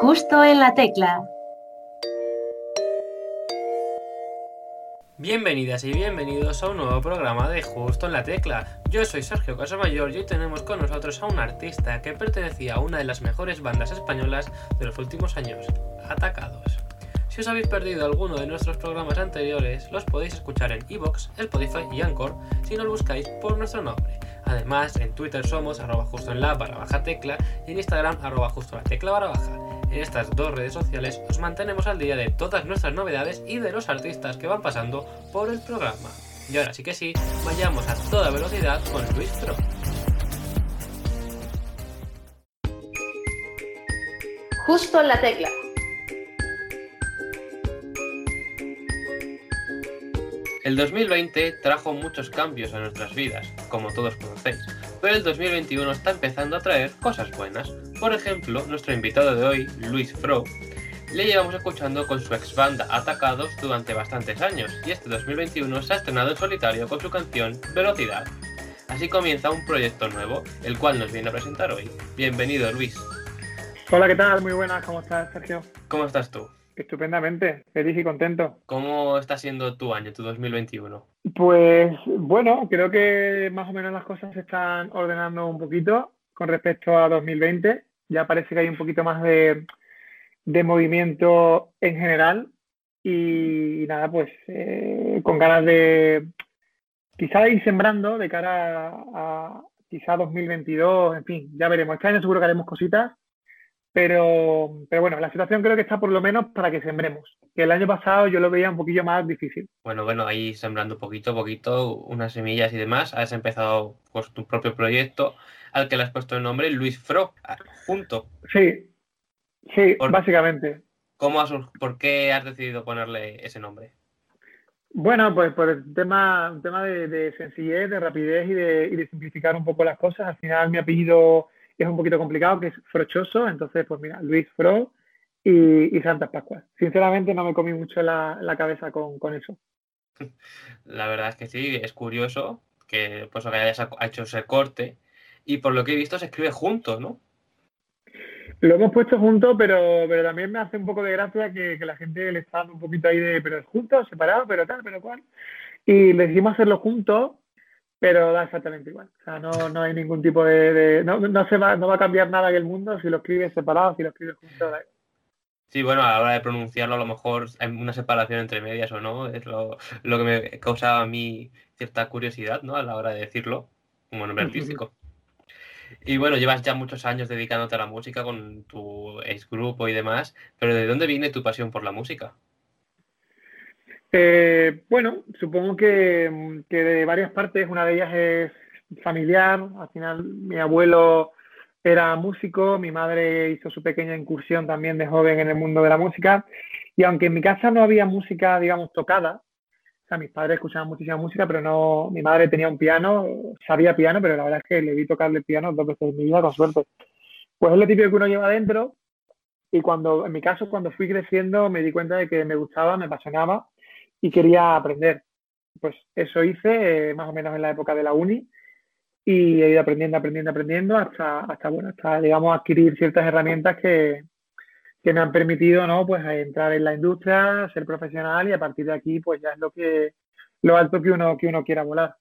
Justo en la tecla. Bienvenidas y bienvenidos a un nuevo programa de Justo en la Tecla. Yo soy Sergio Casamayor y hoy tenemos con nosotros a un artista que pertenecía a una de las mejores bandas españolas de los últimos años, Atacados. Si os habéis perdido alguno de nuestros programas anteriores, los podéis escuchar en Evox, Spotify y Anchor si no lo buscáis por nuestro nombre. Además, en Twitter somos arroba justo en la barra baja tecla y en Instagram arroba justo la tecla barra baja. En estas dos redes sociales os mantenemos al día de todas nuestras novedades y de los artistas que van pasando por el programa. Y ahora sí que sí, vayamos a toda velocidad con Luis Pro. Justo en la tecla. El 2020 trajo muchos cambios a nuestras vidas, como todos conocéis, pero el 2021 está empezando a traer cosas buenas. Por ejemplo, nuestro invitado de hoy, Luis Fro, le llevamos escuchando con su ex banda Atacados durante bastantes años y este 2021 se ha estrenado en solitario con su canción Velocidad. Así comienza un proyecto nuevo, el cual nos viene a presentar hoy. Bienvenido Luis. Hola, ¿qué tal? Muy buenas, ¿cómo estás, Sergio? ¿Cómo estás tú? Estupendamente, feliz y contento. ¿Cómo está siendo tu año, tu 2021? Pues bueno, creo que más o menos las cosas se están ordenando un poquito con respecto a 2020. Ya parece que hay un poquito más de, de movimiento en general y, nada, pues eh, con ganas de quizá ir sembrando de cara a, a quizá 2022, en fin, ya veremos. Este año seguro que haremos cositas pero, pero bueno, la situación creo que está por lo menos para que sembremos. Que el año pasado yo lo veía un poquillo más difícil. Bueno, bueno, ahí sembrando poquito a poquito, unas semillas y demás. Has empezado pues, tu propio proyecto al que le has puesto el nombre Luis Fro, junto. Sí, sí, Por- básicamente. ¿Cómo has, ¿Por qué has decidido ponerle ese nombre? Bueno, pues por el tema, un tema de, de sencillez, de rapidez y de, y de simplificar un poco las cosas. Al final mi apellido es un poquito complicado, que es Frochoso, entonces pues mira, Luis Fro y, y Santas Pascuas. Sinceramente no me comí mucho la, la cabeza con, con eso. La verdad es que sí, es curioso que pues que hayas ha- hecho ese corte y por lo que he visto se escribe juntos, ¿no? Lo hemos puesto juntos, pero, pero también me hace un poco de gracia que, que la gente le está dando un poquito ahí de, pero juntos, separados, pero tal, pero cual. Y le decidimos hacerlo juntos, pero da exactamente igual. O sea, no, no hay ningún tipo de... de- no, no se va, no va a cambiar nada en el mundo si lo escribes separado, si lo escribes juntos. da. Sí, bueno, a la hora de pronunciarlo a lo mejor hay una separación entre medias o no, es lo, lo que me causaba a mí cierta curiosidad, ¿no? A la hora de decirlo, como nombre artístico. Y bueno, llevas ya muchos años dedicándote a la música con tu ex grupo y demás, pero ¿de dónde viene tu pasión por la música? Eh, bueno, supongo que, que de varias partes, una de ellas es familiar, al final mi abuelo era músico, mi madre hizo su pequeña incursión también de joven en el mundo de la música, y aunque en mi casa no había música, digamos, tocada, o sea, mis padres escuchaban muchísima música, pero no, mi madre tenía un piano, sabía piano, pero la verdad es que le vi tocarle piano dos veces en mi vida, con suerte. Pues es lo típico que uno lleva adentro, y cuando, en mi caso, cuando fui creciendo, me di cuenta de que me gustaba, me apasionaba, y quería aprender. Pues eso hice eh, más o menos en la época de la uni y he ido aprendiendo, aprendiendo, aprendiendo hasta, hasta bueno, hasta, digamos, adquirir ciertas herramientas que, que me han permitido, ¿no? Pues entrar en la industria, ser profesional y a partir de aquí, pues ya es lo que, lo alto que uno, que uno quiera volar.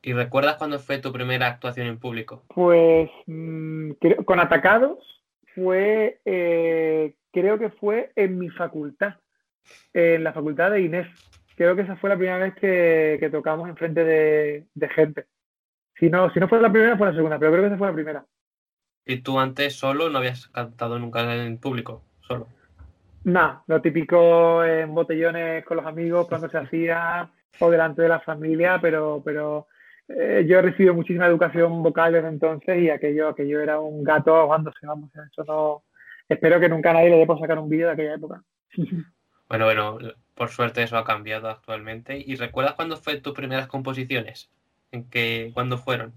¿Y recuerdas cuándo fue tu primera actuación en público? Pues mm, con Atacados fue, eh, creo que fue en mi facultad, en la facultad de Inés. Creo que esa fue la primera vez que, que tocamos enfrente de, de gente. Si no, si no fue la primera, fue la segunda, pero creo que esa fue la primera. ¿Y tú antes solo no habías cantado nunca en público? Solo. Nada, lo típico en botellones con los amigos cuando se hacía o delante de la familia, pero, pero eh, yo he recibido muchísima educación vocal desde entonces y aquello, aquello era un gato ahogándose, vamos, eso no... Espero que nunca nadie le dé por sacar un vídeo de aquella época. Bueno, bueno, por suerte eso ha cambiado actualmente. ¿Y recuerdas cuándo fue tus primeras composiciones? ¿En qué, cuándo fueron?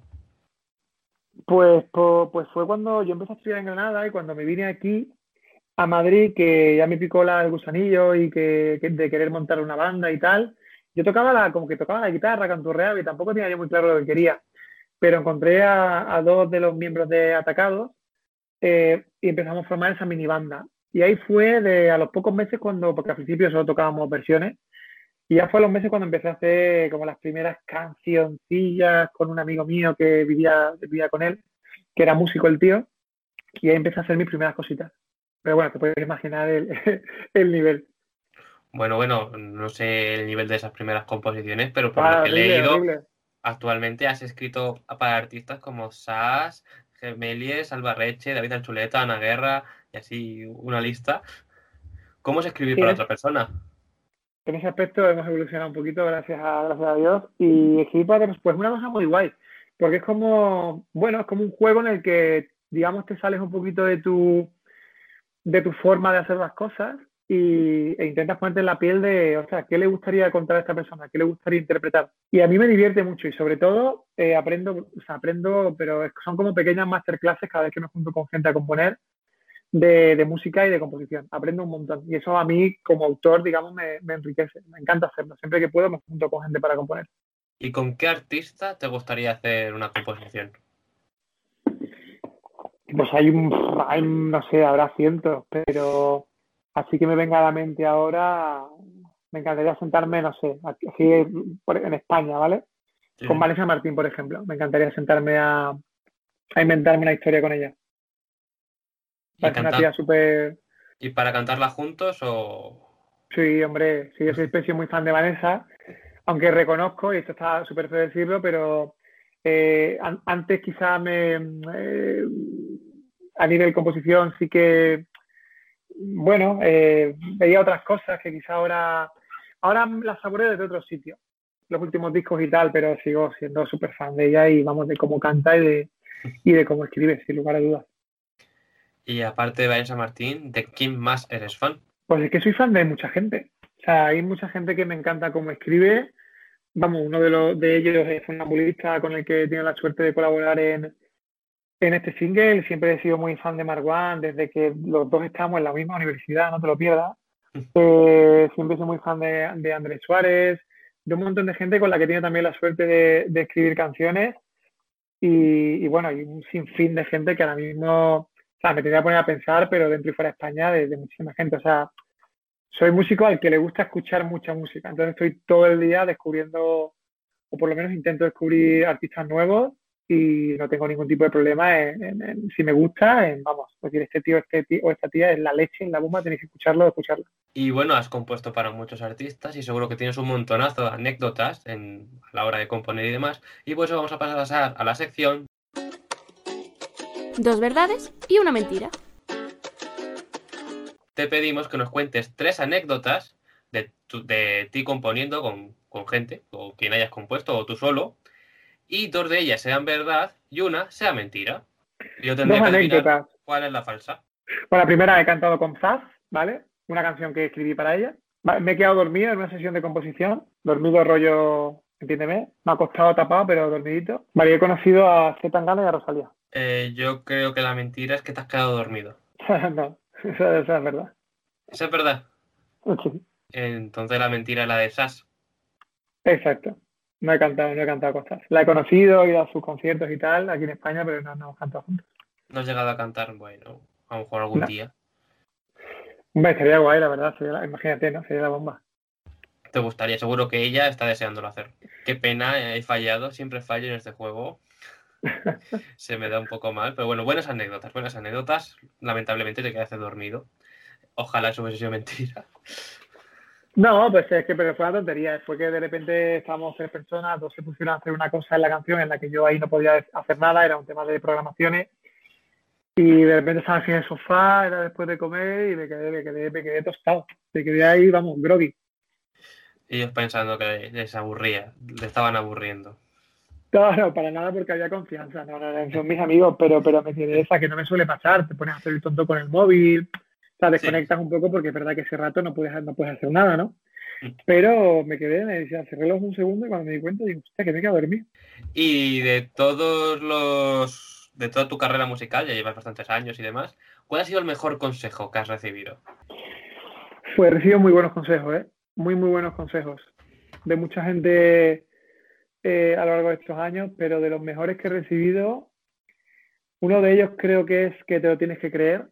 Pues, pues fue cuando yo empecé a estudiar en Granada y cuando me vine aquí a Madrid, que ya me picó la, el gusanillo y que, que de querer montar una banda y tal, yo tocaba la, como que tocaba la guitarra, canturreaba y tampoco tenía yo muy claro lo que quería. Pero encontré a, a dos de los miembros de Atacados eh, y empezamos a formar esa mini banda. Y ahí fue de a los pocos meses cuando, porque al principio solo tocábamos versiones, y ya fue a los meses cuando empecé a hacer como las primeras cancioncillas con un amigo mío que vivía, vivía con él, que era músico el tío, y ahí empecé a hacer mis primeras cositas. Pero bueno, te puedes imaginar el, el nivel. Bueno, bueno, no sé el nivel de esas primeras composiciones, pero por lo que he leído, actualmente has escrito para artistas como Sass, Gemelies, Albarreche, David Anchuleta, Ana Guerra y así una lista. ¿Cómo es escribir para otra persona? En ese aspecto hemos evolucionado un poquito, gracias a, gracias a Dios. Y para otros, pues una cosa muy guay, porque es como, bueno, es como un juego en el que, digamos, te sales un poquito de tu, de tu forma de hacer las cosas y, e intentas ponerte en la piel de, o sea, ¿qué le gustaría contar a esta persona? ¿Qué le gustaría interpretar? Y a mí me divierte mucho y sobre todo eh, aprendo, o sea, aprendo, pero son como pequeñas masterclasses cada vez que me junto con gente a componer de, música y de composición. Aprendo un montón y eso a mí como autor, digamos, me, me enriquece. Me encanta hacerlo. Siempre que puedo me junto con gente para componer. ¿Y con qué artista te gustaría hacer una composición? Pues hay, un, hay, no sé, habrá cientos, pero Así que me venga a la mente ahora, me encantaría sentarme, no sé, aquí, en España, ¿vale? Con Vanessa Martín, por ejemplo. Me encantaría sentarme a, a inventarme una historia con ella. ¿Y, una tía super... ¿Y para cantarla juntos o...? Sí, hombre, sí, yo soy especie muy fan de Vanessa, aunque reconozco, y esto está súper feo decirlo, pero eh, antes quizá me... Eh, a nivel composición sí que bueno, eh, veía otras cosas que quizá ahora, ahora las saboreo desde otro sitio, los últimos discos y tal, pero sigo siendo súper fan de ella y vamos de cómo canta y de, y de cómo escribe, sin lugar a dudas. Y aparte de Vanessa Martín, ¿de quién más eres fan? Pues es que soy fan de mucha gente. O sea, hay mucha gente que me encanta cómo escribe. Vamos, uno de, los, de ellos es un ambulista con el que tiene la suerte de colaborar en, en este single siempre he sido muy fan de Marwan, desde que los dos estamos en la misma universidad, no te lo pierdas. Eh, siempre soy muy fan de, Andrés Suárez, de un montón de gente con la que tiene también la suerte de, escribir canciones. Y, bueno, hay un sinfín de gente que ahora mismo, o sea, me tendría que poner a pensar, pero dentro y fuera de España, de, muchísima gente. O sea, soy músico al que le gusta escuchar mucha música. Entonces estoy todo el día descubriendo, o por lo menos intento descubrir artistas nuevos y no tengo ningún tipo de problema en, si me gusta, en, vamos, decir, este tío, este tío o esta tía es la leche en la bomba, tenéis que escucharlo, escucharlo. Y bueno, has compuesto para muchos artistas y seguro que tienes un montonazo de anécdotas en, a la hora de componer y demás. Y por eso vamos a pasar a la sección. Dos verdades y una mentira. Te pedimos que nos cuentes tres anécdotas de, de ti componiendo con, con gente, o quien hayas compuesto, o tú solo, y dos de ellas sean verdad y una sea mentira. Yo tendría que adivinar cuál es la falsa. Bueno, la primera he cantado con Zaz, ¿vale? Una canción que escribí para ella. Me he quedado dormido en una sesión de composición, dormido rollo, entiéndeme, me ha costado tapado, pero dormidito. Vale, he conocido a Z Tangana y a Rosalía. Eh, yo creo que la mentira es que te has quedado dormido. no, esa, es verdad. ¿Esa es verdad? Sí. Entonces la mentira es la de Sass. Exacto. No he cantado, no he cantado cosas. La he conocido, he ido a sus conciertos y tal, aquí en España, pero no, no hemos cantado juntos. ¿No has llegado a cantar? Bueno, a lo mejor algún día. Hombre, sería guay, la verdad. imagínate, ¿no? Sería la bomba. Te gustaría, seguro que ella está deseándolo hacer. Qué pena, he fallado, siempre fallo en este juego. Se me da un poco mal, pero bueno, buenas anécdotas, buenas anécdotas. Lamentablemente te quedaste dormido. Ojalá eso hubiese sido mentira. No, pues es que pero fue una tontería. Fue que de repente estábamos tres personas, dos se pusieron a hacer una cosa en la canción en la que yo ahí no podía hacer nada, era un tema de programaciones. Y de repente estaba así en el sofá, era después de comer y me quedé, me quedé, me quedé tostado. Me quedé ahí, vamos, groggy. Ellos pensando que les aburría, le estaban aburriendo. No, no, para nada porque había confianza. No, no, no, son mis amigos, pero, pero me esa que no me suele pasar. Te pones a hacer el tonto con el móvil sea, desconectas un poco porque es verdad que ese rato no puedes, no puedes hacer nada, ¿no? Mm. Pero me quedé, me decía, cerré los un segundo y cuando me di cuenta digo, hostia, que me quedo dormido. Y de todos los, de toda tu carrera musical, ya llevas bastantes años y demás, ¿cuál ha sido el mejor consejo que has recibido? Pues he recibido muy buenos consejos, ¿eh? Muy, muy buenos consejos. De mucha gente eh, a lo largo de estos años, pero de los mejores que he recibido Uno de ellos creo que es que te lo tienes que creer,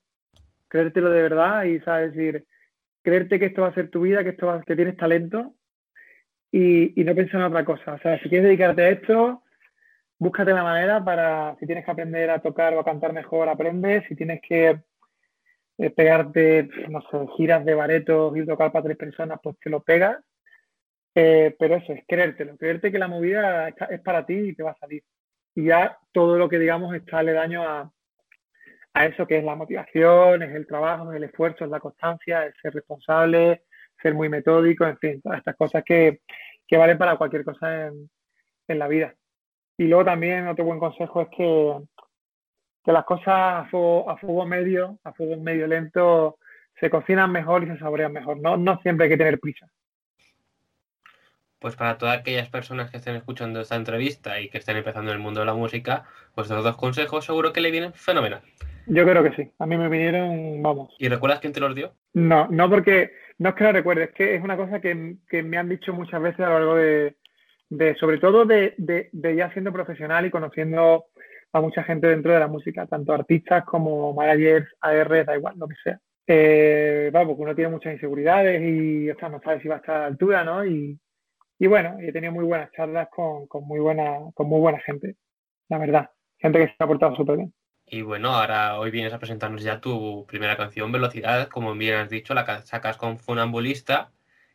creértelo de verdad y, ¿sabes? decir, creerte que esto va a ser tu vida, que, esto va, que tienes talento y, y no pensar en otra cosa. O sea, si quieres dedicarte a esto, búscate la manera para, si tienes que aprender a tocar o a cantar mejor, aprende. Si tienes que eh, pegarte, no sé, giras de baretos y tocar para tres personas, pues te lo pegas. Eh, pero eso, es creértelo, creerte que la movida es para ti y te va a salir. Y ya todo lo que digamos está le daño a, a eso que es la motivación, es el trabajo, es el esfuerzo, es la constancia, es ser responsable, ser muy metódico, en fin, todas estas cosas que, que valen para cualquier cosa en, en la vida. Y luego también otro buen consejo es que, que las cosas a fuego, a fuego medio, a fuego medio lento, se cocinan mejor y se saborean mejor. No, no siempre hay que tener prisa. Pues para todas aquellas personas que estén escuchando esta entrevista y que estén empezando en el mundo de la música, pues los dos consejos seguro que le vienen fenomenal. Yo creo que sí. A mí me vinieron, vamos. ¿Y recuerdas quién te los dio? No, no porque, no es que lo recuerde, es que es una cosa que, que me han dicho muchas veces a lo largo de, de sobre todo de, de, ya siendo profesional y conociendo a mucha gente dentro de la música, tanto artistas como managers, AR, da igual, lo que sea. Eh, porque uno tiene muchas inseguridades y o sea, no sabe si va a estar a la altura, ¿no? Y, y bueno, he tenido muy buenas charlas con, con, muy buena, con muy buena gente, la verdad. Gente que se ha portado súper bien. Y bueno, ahora hoy vienes a presentarnos ya tu primera canción, Velocidad, como bien has dicho, la sacas con Funambulista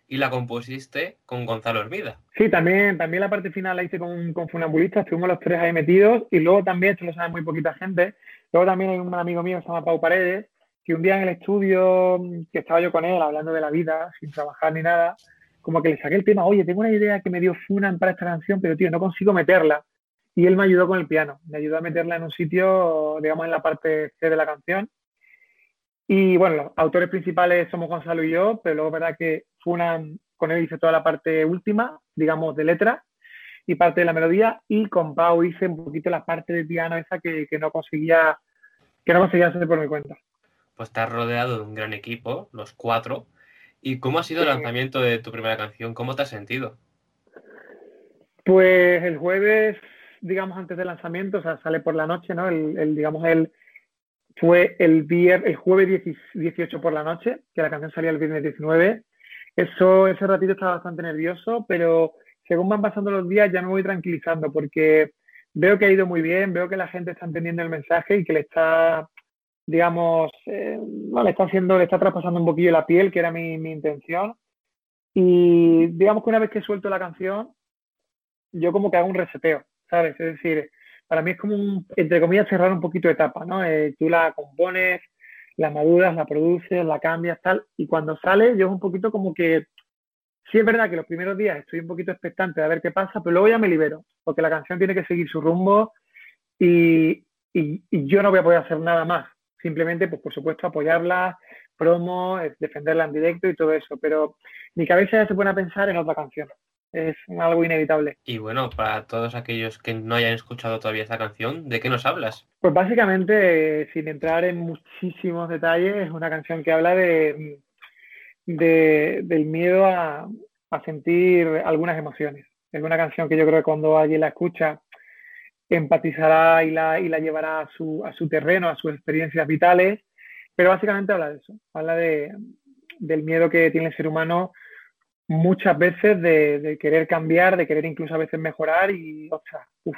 y la compusiste con Gonzalo Hermida. Sí, también, también la parte final la hice con, con Funambulista, estuvimos los tres ahí metidos y luego también, esto lo sabe muy poquita gente, luego también hay un amigo mío que se llama Pau Paredes, que un día en el estudio, que estaba yo con él hablando de la vida, sin trabajar ni nada, como que le saqué el tema, oye, tengo una idea que me dio Funan para esta canción, pero tío, no consigo meterla. Y él me ayudó con el piano, me ayudó a meterla en un sitio, digamos, en la parte C de la canción. Y bueno, los autores principales somos Gonzalo y yo, pero luego es verdad que Funan con él hice toda la parte última, digamos, de letra y parte de la melodía, y con Pau hice un poquito la parte de piano esa que, que no conseguía que no conseguía hacer por mi cuenta. Pues estás rodeado de un gran equipo, los cuatro. ¿Y cómo ha sido el lanzamiento de tu primera canción? ¿Cómo te has sentido? Pues el jueves digamos, antes del lanzamiento, o sea, sale por la noche, ¿no? El, digamos, el, fue el, viernes, el jueves 18 por la noche, que la canción salía el viernes 19. Eso, ese ratito estaba bastante nervioso, pero según van pasando los días ya me voy tranquilizando porque veo que ha ido muy bien, veo que la gente está entendiendo el mensaje y que le está, digamos, eh, no, le está haciendo, le está traspasando un poquillo la piel, que era mi, mi intención. Y digamos que una vez que suelto la canción, yo como que hago un reseteo. ¿sabes? Es decir, para mí es como, un, entre comillas, cerrar un poquito de etapa, ¿no? Eh, tú la compones, la maduras, la produces, la cambias, tal, y cuando sale yo es un poquito como que, sí es verdad que los primeros días estoy un poquito expectante de ver qué pasa, pero luego ya me libero, porque la canción tiene que seguir su rumbo y, y, yo no voy a poder hacer nada más, simplemente, pues por supuesto, apoyarla, promo, defenderla en directo y todo eso, pero mi cabeza ya se pone a pensar en otra canción es algo inevitable. Y bueno, para todos aquellos que no hayan escuchado todavía esta canción, ¿de qué nos hablas? Pues básicamente, sin entrar en muchísimos detalles, es una canción que habla de, del miedo a, sentir algunas emociones. Es una canción que yo creo que cuando alguien la escucha empatizará y la, y la llevará a su, a su terreno, a sus experiencias vitales, pero básicamente habla de eso, habla de, del miedo que tiene el ser humano muchas veces de, querer cambiar, de querer incluso a veces mejorar y, ostras, uff,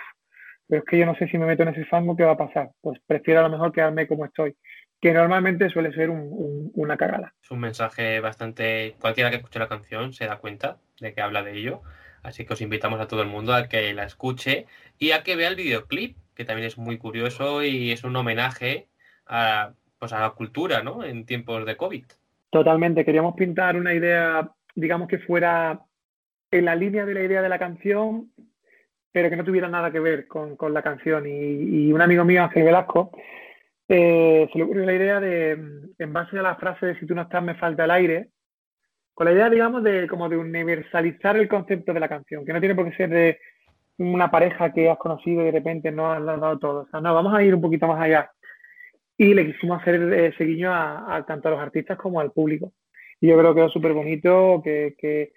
pero es que yo no sé si me meto en ese fango, ¿qué va a pasar? Pues prefiero a lo mejor quedarme como estoy, que normalmente suele ser una cagada. Es un mensaje bastante, cualquiera que escuche la canción se da cuenta de que habla de ello, así que os invitamos a todo el mundo a que la escuche y a que vea el videoclip, que también es muy curioso y es un homenaje a, pues a la cultura, ¿no? En tiempos de COVID. Totalmente, queríamos pintar una idea digamos que fuera en la línea de la idea de la canción, pero que no tuviera nada que ver con, la canción. Y, un amigo mío, Ángel Velasco, eh, se le ocurrió la idea de, en base a la frase de si tú no estás, me falta el aire, con la idea, digamos, de como de universalizar el concepto de la canción, que no tiene por qué ser de una pareja que has conocido y de repente no has dado todo. O sea, no, vamos a ir un poquito más allá. Y le quisimos hacer eh, a, tanto a los artistas como al público. Y yo creo que es súper bonito, que, que,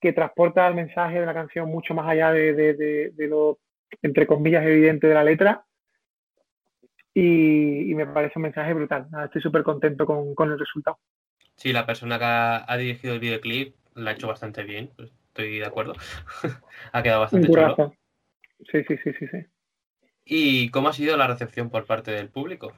que, transporta el mensaje de la canción mucho más allá de, de, de, lo, entre comillas, evidente de la letra. y, me parece un mensaje brutal. estoy súper contento con, el resultado. Sí, la persona que ha, dirigido el videoclip la ha hecho bastante bien, pues, estoy de acuerdo. ha quedado bastante chulo. Sí, sí, sí, sí, sí. ¿Y cómo ha sido la recepción por parte del público?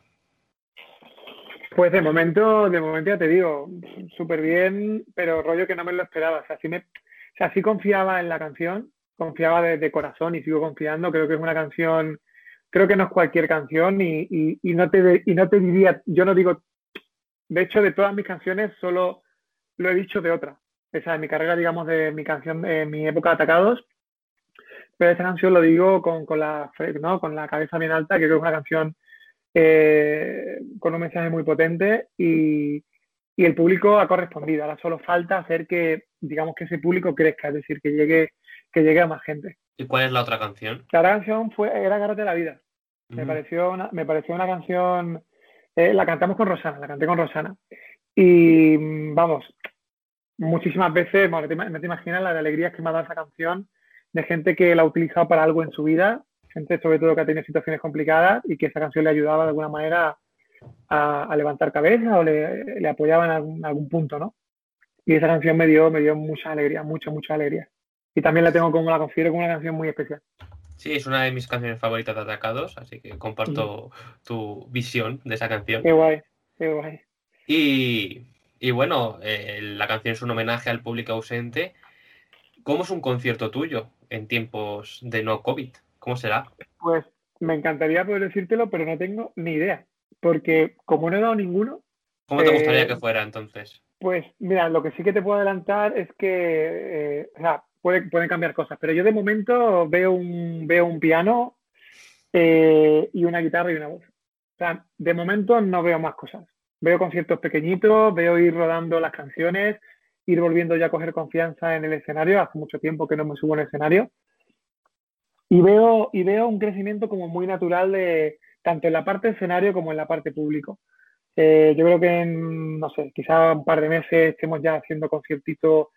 Pues de momento, de momento ya te digo, súper bien, pero rollo que no me lo esperaba. O sea, sí, me, o sea, sí confiaba en la canción, confiaba de, corazón y sigo confiando. Creo que es una canción, creo que no es cualquier canción y, y, no te, y no te diría, yo no digo, de hecho, de todas mis canciones solo lo he dicho de otra. Esa es mi carrera, digamos, de mi canción, de mi época de Atacados. Pero esta canción lo digo con, con la, ¿no? con la cabeza bien alta, que creo que es una canción eh, con un mensaje muy potente y, el público ha correspondido. Ahora solo falta hacer que, digamos, que ese público crezca, es decir, que llegue, que llegue a más gente. ¿Y cuál es la otra canción? La otra canción fue, era Agárrate la vida. Me, pareció una, me pareció una canción, eh, la cantamos con Rosana, la canté con Rosana. Y vamos, muchísimas veces, no te, imaginas la de alegrías que me ha dado esa canción, de gente que la ha utilizado para algo en su vida gente sobre todo que ha tenido situaciones complicadas y que esa canción le ayudaba de alguna manera a, levantar cabeza o le, apoyaba en algún, punto, ¿no? Y esa canción me dio, me dio mucha alegría, mucha, mucha alegría. Y también la tengo como la considero como una canción muy especial. Sí, es una de mis canciones favoritas de Atacados, así que comparto tu visión de esa canción. Qué guay, qué guay. Y, y bueno, eh, la canción es un homenaje al público ausente. ¿Cómo es un concierto tuyo en tiempos de no COVID? ¿Cómo será? Pues me encantaría poder decírtelo, pero no tengo ni idea. Porque como no he dado ninguno. ¿Cómo te gustaría eh, que fuera entonces? Pues mira, lo que sí que te puedo adelantar es que, eh, o sea, pueden cambiar cosas, pero yo de momento veo un, veo un piano eh, y una guitarra y una voz. O sea, de momento no veo más cosas. Veo conciertos pequeñitos, veo ir rodando las canciones, ir volviendo ya a coger confianza en el escenario. Hace mucho tiempo que no me subo en el escenario. Y veo, y veo un crecimiento como muy natural de tanto en la parte escenario como en la parte público. Eh, yo creo que en, no sé, quizá un par de meses estemos ya haciendo conciertitos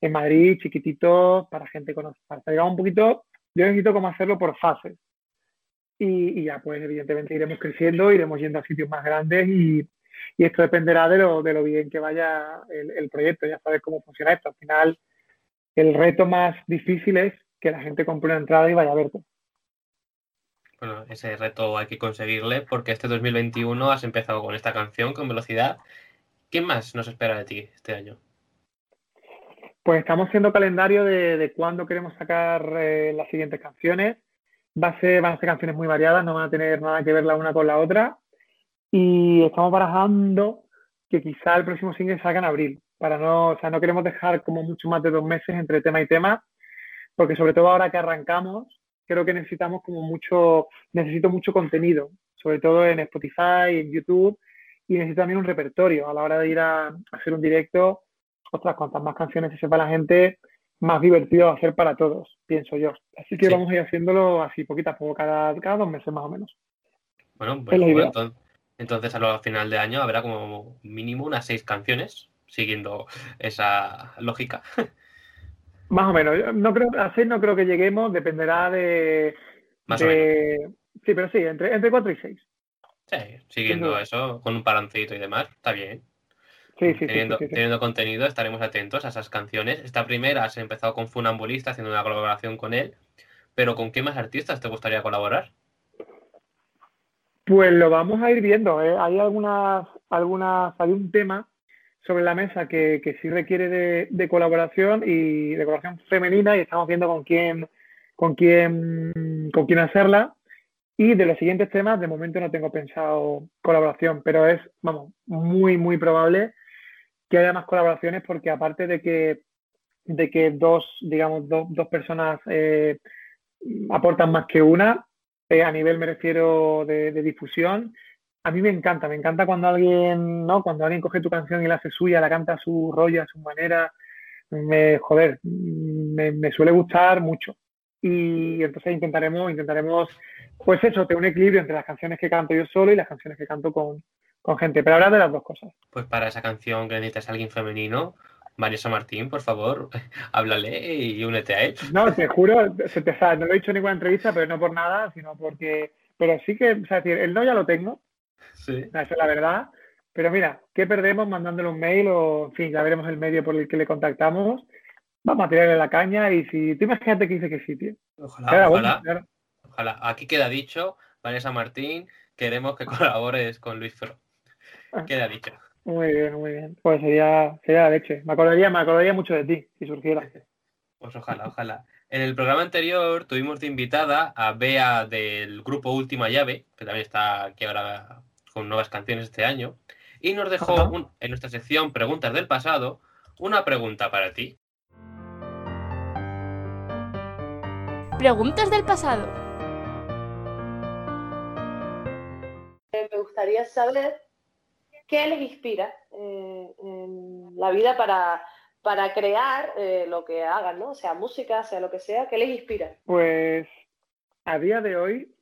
en Madrid, chiquititos, para gente conocida. Digamos un poquito, yo necesito como hacerlo por fases. Y, ya, pues evidentemente iremos creciendo, iremos yendo a sitios más grandes y, y esto dependerá de lo, de lo bien que vaya el, el proyecto, ya sabes cómo funciona esto. Al final, el reto más difícil es que la gente compre una entrada y vaya a verte. Bueno, ese reto hay que conseguirle porque este 2021 has empezado con esta canción, con velocidad. ¿Qué más nos espera de ti este año? Pues estamos haciendo calendario de, de cuándo queremos sacar eh, las siguientes canciones. Va a ser, van a ser canciones muy variadas, no van a tener nada que ver la una con la otra. Y estamos barajando que quizá el próximo single salga en abril. Para no, o sea, no queremos dejar como mucho más de dos meses entre tema y tema porque sobre todo ahora que arrancamos, creo que necesitamos como mucho, necesito mucho contenido, sobre todo en Spotify, en YouTube, y necesito también un repertorio a la hora de ir a, hacer un directo. Ostras, cuantas más canciones se sepa la gente, más divertido va a ser para todos, pienso yo. Así que vamos a ir haciéndolo así, poquito a poco, cada, cada dos meses más o menos. Bueno, pues entonces, entonces a final de año habrá como mínimo unas seis canciones, siguiendo esa lógica. Más o menos. No creo, a seis no creo que lleguemos, dependerá de. Más o menos. Sí, pero sí, entre, entre 4 y 6. Sí, siguiendo eso, con un parancito y demás, está bien. Sí, sí, teniendo, sí, teniendo contenido, estaremos atentos a esas canciones. Esta primera se ha empezado con Funambulista, haciendo una colaboración con él. Pero ¿con qué más artistas te gustaría colaborar? Pues lo vamos a ir viendo. ¿eh? Hay algunas, algunas, hay un tema sobre la mesa que, que sí requiere de, colaboración y de colaboración femenina y estamos viendo con quién, con quién, con quién hacerla. Y de los siguientes temas, de momento no tengo pensado colaboración, pero es, vamos, muy, muy probable que haya más colaboraciones porque aparte de que, de que dos, digamos, dos personas eh, aportan más que una, eh, a nivel, me refiero, de difusión, a mí me encanta, me encanta cuando alguien, ¿no? Cuando alguien coge tu canción y la hace suya, la canta a su rollo, a su manera, me, joder, me, suele gustar mucho. Y entonces intentaremos, intentaremos, pues eso, tener un equilibrio entre las canciones que canto yo solo y las canciones que canto con, gente, pero hablar de las dos cosas. Pues para esa canción que necesitas a alguien femenino, Marisa Martín, por favor, háblale y únete a él. No, te juro, se te, no lo he dicho en ninguna entrevista, pero no por nada, sino porque pero sí que, o sea, el no ya lo tengo, Sí. esa es la verdad, pero mira, ¿qué perdemos mandándole un mail o, en fin, ya veremos el medio por el que le contactamos? Vamos a tirarle la caña y si, tú imagínate que dice que sí, tío. Ojalá, Claro, ojalá, ojalá. Aquí queda dicho, Vanessa Martín, queremos que colabores con Luis Fro. Ah. Queda dicho. Muy bien, muy bien. Pues sería, sería la leche. Me acordaría, me acordaría mucho de ti, si surgiera. Pues ojalá, ojalá. En el programa anterior tuvimos de invitada a Bea del grupo Última Llave, que también está aquí ahora con nuevas canciones este año, y nos dejó un- en nuestra sección Preguntas del pasado una pregunta para ti. Preguntas del pasado. Eh, me gustaría saber qué les inspira eh, en la vida para, para crear eh, lo que hagan, ¿no? Sea música, sea lo que sea, ¿qué les inspira? Pues a día de hoy,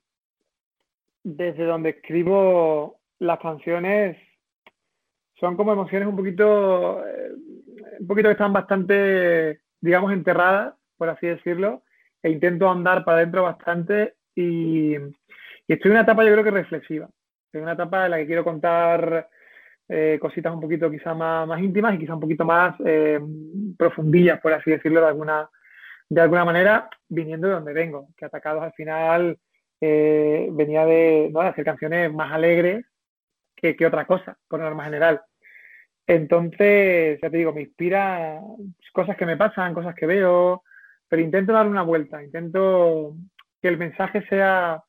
desde donde escribo las canciones, son como emociones un poquito, eh, un poquito que están bastante, digamos, enterradas, por así decirlo, e intento andar para adentro bastante y, y estoy en una etapa yo creo que reflexiva. En una etapa en la que quiero contar eh, cositas un poquito quizá más, más íntimas y quizá un poquito más eh, profundillas, por así decirlo, de alguna, de alguna manera, viniendo de donde vengo, que Atacados al final eh, venía de, ¿no? hacer canciones más alegres que, otra cosa, por norma general. Entonces, ya te digo, me inspira cosas que me pasan, cosas que veo, pero intento dar una vuelta, intento que el mensaje sea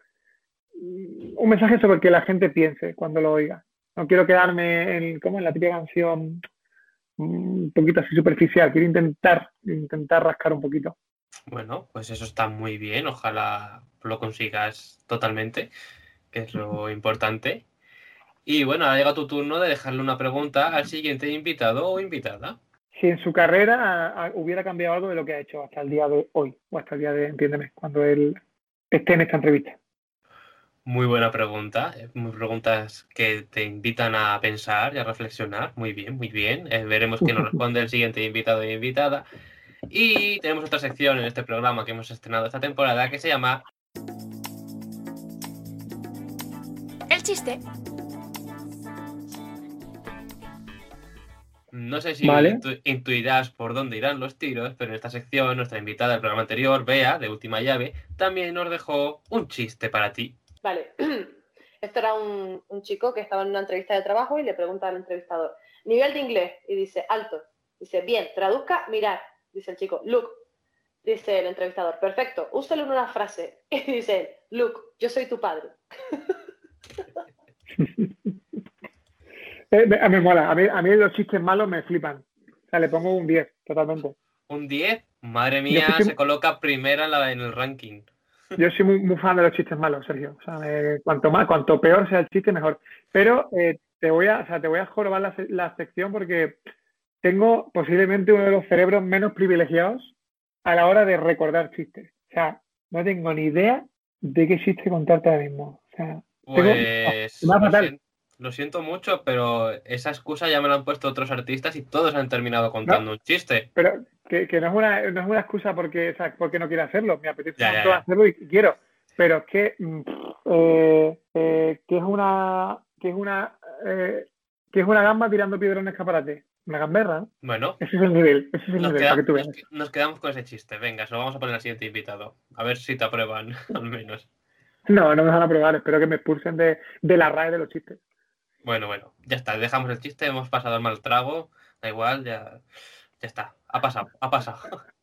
un mensaje sobre el que la gente piense cuando lo oiga. No quiero quedarme en, como en la típica canción mm, un poquito así superficial, quiero intentar, intentar rascar un poquito. Bueno, pues eso está muy bien, ojalá lo consigas totalmente, que es lo importante. Y bueno, ahora llega tu turno de dejarle una pregunta al siguiente invitado o invitada. Si en su carrera hubiera cambiado algo de lo que ha hecho hasta el día de hoy, o hasta el día de, entiéndeme, cuando él esté en esta entrevista. Muy buena pregunta, eh, muy preguntas que te invitan a pensar y a reflexionar. Muy bien, muy bien. Eh, veremos qué nos responde el siguiente invitado e invitada. Y tenemos otra sección en este programa que hemos estrenado esta temporada que se llama El chiste. No sé si Vale. intu- intuirás por dónde irán los tiros, pero en esta sección nuestra invitada del programa anterior, Bea, de Última Llave, también nos dejó un chiste para ti. Vale, esto era un, un chico que estaba en una entrevista de trabajo y le pregunta al entrevistador, nivel de inglés, y dice, alto. Dice, bien, traduzca, mirar. Dice el chico, look. Dice el entrevistador, perfecto, úselo en una frase. Y dice él, look, yo soy tu padre. Eh, me, me mola, a mí, a mí los chistes malos me flipan. O sea, le pongo un 10, totalmente. Un 10, madre mía, se coloca primera en, la- en el ranking. Yo soy muy, muy fan de los chistes malos, Sergio. O sea, me- cuanto más, cuanto peor sea el chiste, mejor. Pero eh, te voy a, o sea, te voy a jorobar la, la sección porque tengo posiblemente uno de los cerebros menos privilegiados a la hora de recordar chistes. O sea, no tengo ni idea de qué chiste contarte ahora mismo. O sea, Pues va lo, fatal. sien- lo siento mucho, pero esa excusa ya me la han puesto otros artistas y todos han terminado contando un chiste. pero que, que no, es una, no es una excusa porque, o sea, porque no quiero hacerlo. Me apetece Ya, tanto ya. hacerlo y quiero. Pero es que, mm, eh, eh, que es una, que es una, eh, que es una gamba tirando piedra en escaparate. Una gamberra, ¿no? Bueno, Ese es el nivel, ese es el nos, nivel, queda- para que tú veas. nos quedamos con ese chiste. Venga, se lo vamos a poner al siguiente invitado. A ver si te aprueban, al menos. No, no me van a probar, espero que me expulsen de, de la RAE de los chistes. Bueno, bueno, ya está, dejamos el chiste, hemos pasado el mal trago, da igual, ya, ya está, ha pasado, ha pasado.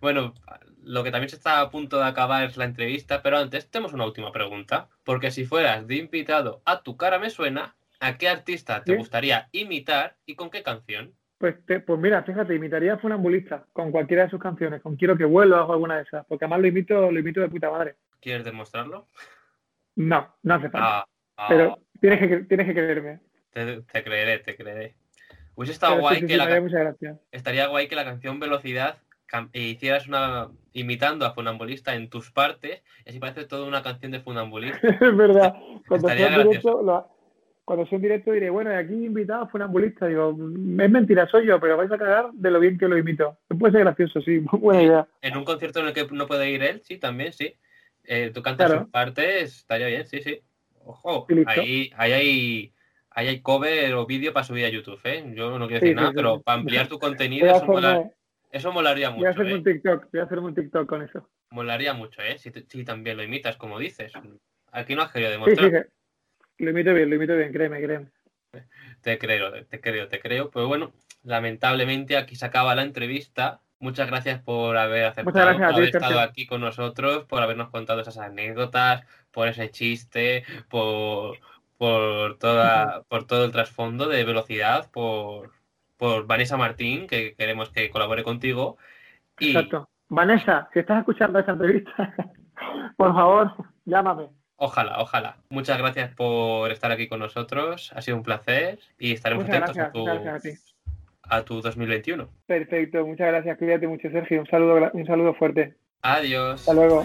Bueno, lo que también se está a punto de acabar es la entrevista, pero antes tenemos una última pregunta, porque si fueras de invitado a Tu cara me suena, ¿a qué artista te ¿Sí? gustaría imitar y con qué canción? Pues, te- pues mira, fíjate, imitaría a Funambulista con cualquiera de sus canciones, con Quiero que vuelva o alguna de esas, porque además lo imito, lo imito de puta madre. ¿Quieres demostrarlo? No, no hace falta. Ah, ah, pero tienes que, tienes que creerme. te, te creeré, te creeré. Hubiese estado guay sí, que sí, la, estaría guay que la canción Velocidad cam- e hicieras una imitando a Funambulista en tus partes y así parece toda una canción de Funambulista. es verdad. Cuando sea en directo, lo- cuando sea en directo diré, bueno, y aquí invitado fue un ambulista. Digo, es mentira, soy yo, pero vais a cagar de lo bien que lo imito. Puede ser gracioso, sí, buena idea. En un concierto en el que no puede ir él, sí, también, sí. eh, tú cantas Claro. sus partes, estaría bien, sí, sí. Ojo, ahí, ahí hay, ahí hay cover o vídeo para subir a YouTube, ¿eh? Yo no quiero decir sí, nada, sí, pero sí. para ampliar tu contenido, eso, molaría voy a mucho, hacerme ¿eh? un TikTok, voy a hacerme un TikTok con eso. Molaría mucho, ¿eh? Si, si también lo imitas, como dices. Aquí no has querido Sí, sí, demostrar. lo imito bien, lo imito bien, créeme, créeme. Te creo, te creo, te creo. Pues bueno, lamentablemente aquí se acaba la entrevista. Muchas gracias por haber aceptado, por haber estado aquí con nosotros, por habernos contado esas anécdotas, por ese chiste, por, por, toda, por todo el trasfondo de velocidad, por, por Vanessa Martín, que queremos que colabore contigo. Y Exacto. Vanessa, si estás escuchando esta entrevista, por favor, llámame. ojalá, ojalá. Muchas gracias por estar aquí con nosotros. Ha sido un placer y estaremos Muchas atentos gracias, a, tu, a ti. a tu 2021. Perfecto, muchas gracias, cuídate mucho, Sergio. Un saludo, un saludo fuerte. Adiós. Hasta luego.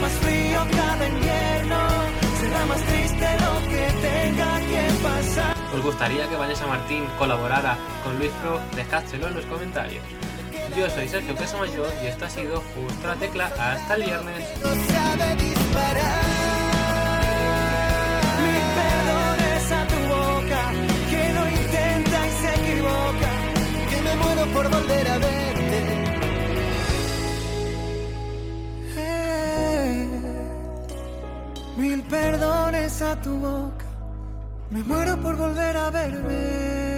Más frío cada invierno, será más triste lo que tenga que pasar. ¿Os gustaría que Vanessa Martín colaborara con Luis Pro? Dejádselo en los comentarios. Yo soy Sergio Casamayor y esto ha sido Justo la Tecla. Hasta el viernes. no sabe disparar. Mil perdones a tu boca, que lo intenta y se equivoca, que me muero por volver a verte. Mil perdones a tu boca, me muero por volver a verme.